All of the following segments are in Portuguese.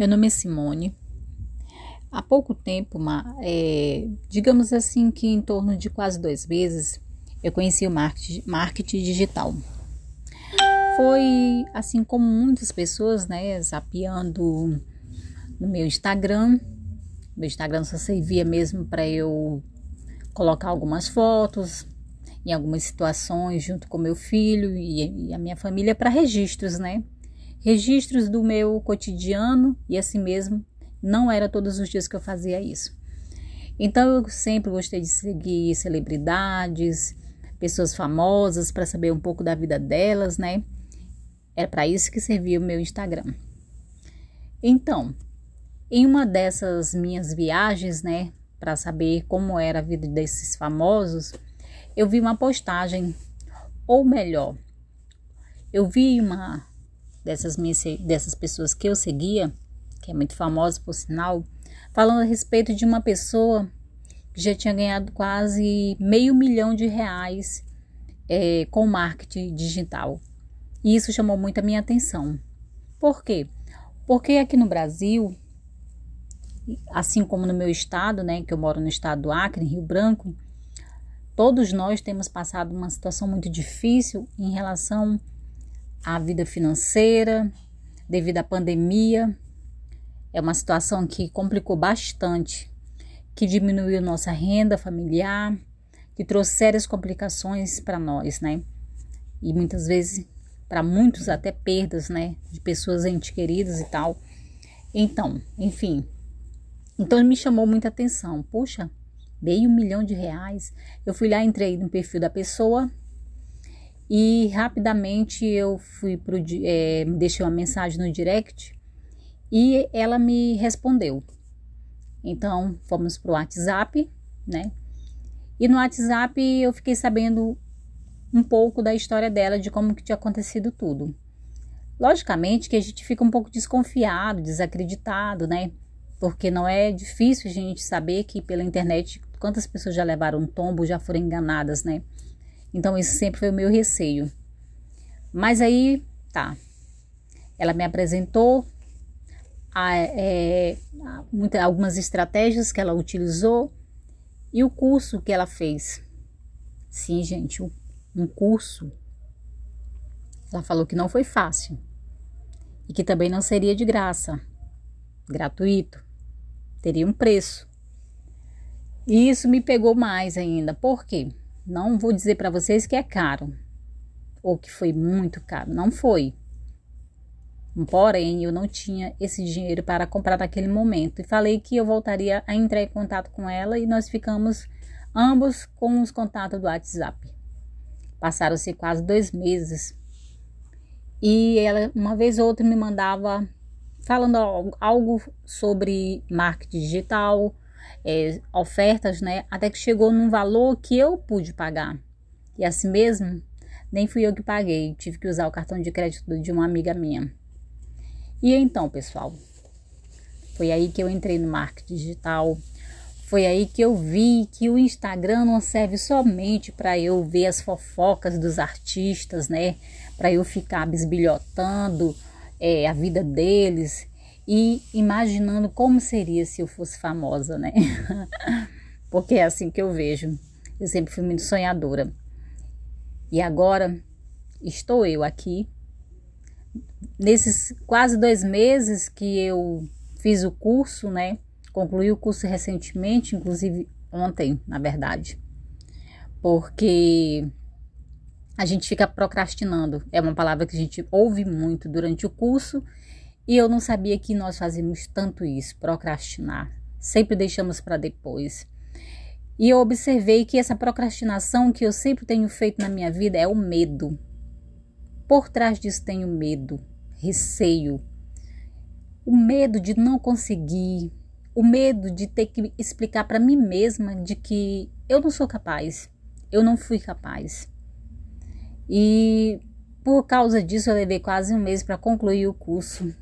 Meu nome é Simone. Há pouco tempo, é, digamos assim que em torno de quase dois meses, eu conheci o marketing, marketing digital. Foi assim como muitas pessoas, né, zapeando no meu Instagram. Meu Instagram só servia mesmo para eu colocar algumas fotos em algumas situações junto com meu filho e, e a minha família para registros, né? Registros do meu cotidiano e assim mesmo não era todos os dias que eu fazia isso. Então eu sempre gostei de seguir celebridades, pessoas famosas para saber um pouco da vida delas, né? Era para isso que servia o meu Instagram. Então, em uma dessas minhas viagens, né, para saber como era a vida desses famosos, eu vi uma postagem, ou melhor, eu vi uma dessas, minhas, dessas pessoas que eu seguia, que é muito famosa por sinal, falando a respeito de uma pessoa que já tinha ganhado quase meio milhão de reais é, com marketing digital. E isso chamou muito a minha atenção. Por quê? Porque aqui no Brasil, assim como no meu estado, né, que eu moro no estado do Acre, em Rio Branco, todos nós temos passado uma situação muito difícil em relação a vida financeira devido à pandemia. É uma situação que complicou bastante, que diminuiu nossa renda familiar, que trouxe sérias complicações para nós, né? E muitas vezes, para muitos, até perdas, né? De pessoas entes queridas e tal. Então, enfim. Então me chamou muita atenção. Puxa, meio milhão de reais. Eu fui lá, entrei no perfil da pessoa, e rapidamente eu fui pro, é, deixei uma mensagem no direct e ela me respondeu. Então fomos pro WhatsApp, né? E no WhatsApp eu fiquei sabendo um pouco da história dela, de como que tinha acontecido tudo. Logicamente que a gente fica um pouco desconfiado, desacreditado, né? Porque não é difícil a gente saber que pela internet quantas pessoas já levaram tombo, já foram enganadas, né? Então, isso sempre foi o meu receio. Mas aí, tá. Ela me apresentou a, é, muita, algumas estratégias que ela utilizou e o curso que ela fez. Sim, gente, um, um curso. Ela falou que não foi fácil e que também não seria de graça, gratuito, teria um preço. E isso me pegou mais ainda. Por quê? Não vou dizer para vocês que é caro ou que foi muito caro, não foi. Porém, eu não tinha esse dinheiro para comprar naquele momento e falei que eu voltaria a entrar em contato com ela e nós ficamos ambos com os contatos do WhatsApp. Passaram-se quase dois meses e ela, uma vez ou outra, me mandava falando algo sobre marketing digital, é, ofertas, né? Até que chegou num valor que eu pude pagar. E assim mesmo, nem fui eu que paguei, tive que usar o cartão de crédito de uma amiga minha. E então, pessoal, foi aí que eu entrei no marketing digital. Foi aí que eu vi que o Instagram não serve somente para eu ver as fofocas dos artistas, né? Para eu ficar bisbilhotando é, a vida deles e imaginando como seria se eu fosse famosa, né? Porque é assim que eu vejo. Eu sempre fui muito sonhadora. E agora estou eu aqui. Nesses quase dois meses que eu fiz o curso, né? Concluí o curso recentemente, inclusive ontem, na verdade. Porque a gente fica procrastinando. É uma palavra que a gente ouve muito durante o curso e eu não sabia que nós fazíamos tanto isso, procrastinar. Sempre deixamos para depois. E eu observei que essa procrastinação que eu sempre tenho feito na minha vida é o medo. Por trás disso tenho medo, receio, o medo de não conseguir, o medo de ter que explicar para mim mesma de que eu não sou capaz, eu não fui capaz. E por causa disso eu levei quase um mês para concluir o curso.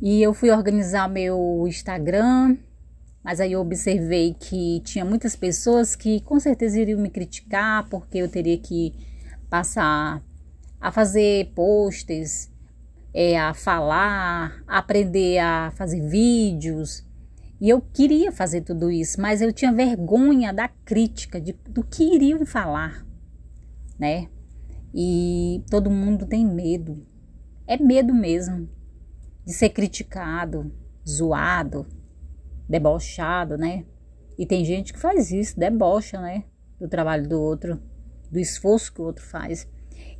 E eu fui organizar meu Instagram, mas aí eu observei que tinha muitas pessoas que com certeza iriam me criticar porque eu teria que passar a fazer posts é, a falar, aprender a fazer vídeos. E eu queria fazer tudo isso, mas eu tinha vergonha da crítica, de, do que iriam falar, né? E todo mundo tem medo. É medo mesmo de ser criticado, zoado, debochado, né? E tem gente que faz isso, debocha, né? Do trabalho do outro, do esforço que o outro faz.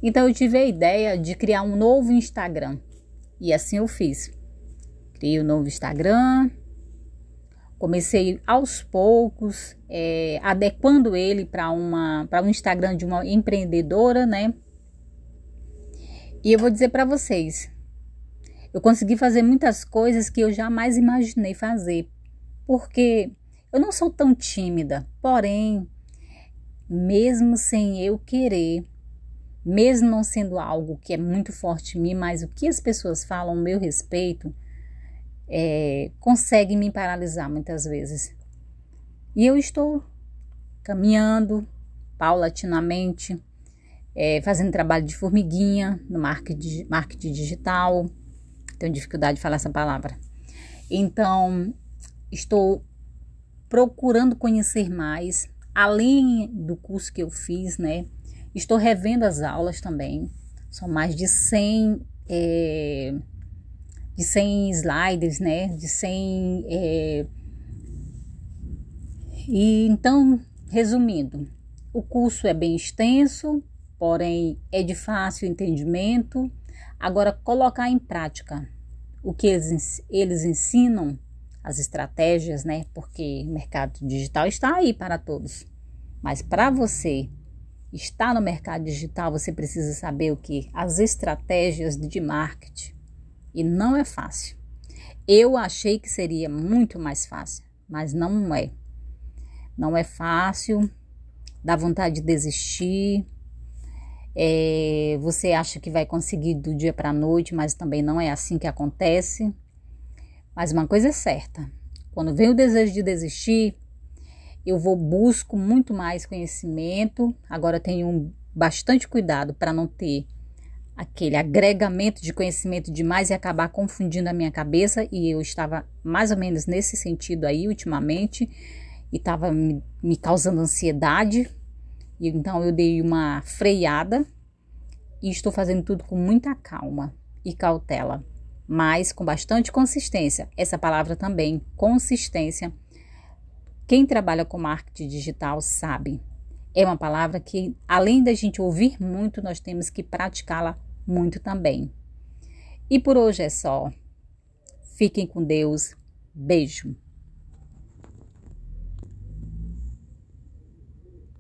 Então eu tive a ideia de criar um novo Instagram. E assim eu fiz. Criei o um novo Instagram. Comecei aos poucos, é, adequando ele para um Instagram de uma empreendedora, né? E eu vou dizer para vocês, eu consegui fazer muitas coisas que eu jamais imaginei fazer, porque eu não sou tão tímida, porém, mesmo sem eu querer, mesmo não sendo algo que é muito forte em mim, mas o que as pessoas falam a meu respeito é, consegue me paralisar muitas vezes. E eu estou caminhando paulatinamente, é, fazendo trabalho de formiguinha no marketing, marketing digital tenho dificuldade de falar essa palavra. Então, estou procurando conhecer mais, além do curso que eu fiz, né? Estou revendo as aulas também. São mais de 100, é, de 100 slides, né? De 100. É, e então, resumindo, o curso é bem extenso, porém é de fácil entendimento Agora, colocar em prática o que eles, eles ensinam, as estratégias, né? Porque o mercado digital está aí para todos. Mas para você estar no mercado digital, você precisa saber o que? As estratégias de marketing. E não é fácil. Eu achei que seria muito mais fácil, mas não é. Não é fácil, dá vontade de desistir, é, você acha que vai conseguir do dia para a noite, mas também não é assim que acontece. Mas uma coisa é certa: quando vem o desejo de desistir, eu vou busco muito mais conhecimento. Agora tenho bastante cuidado para não ter aquele agregamento de conhecimento demais e acabar confundindo a minha cabeça. E eu estava mais ou menos nesse sentido aí ultimamente e estava me, me causando ansiedade então eu dei uma freada e estou fazendo tudo com muita calma e cautela, mas com bastante consistência. Essa palavra também, consistência. Quem trabalha com marketing digital sabe. É uma palavra que, além da gente ouvir muito, nós temos que praticá-la muito também. E por hoje é só. Fiquem com Deus. Beijo.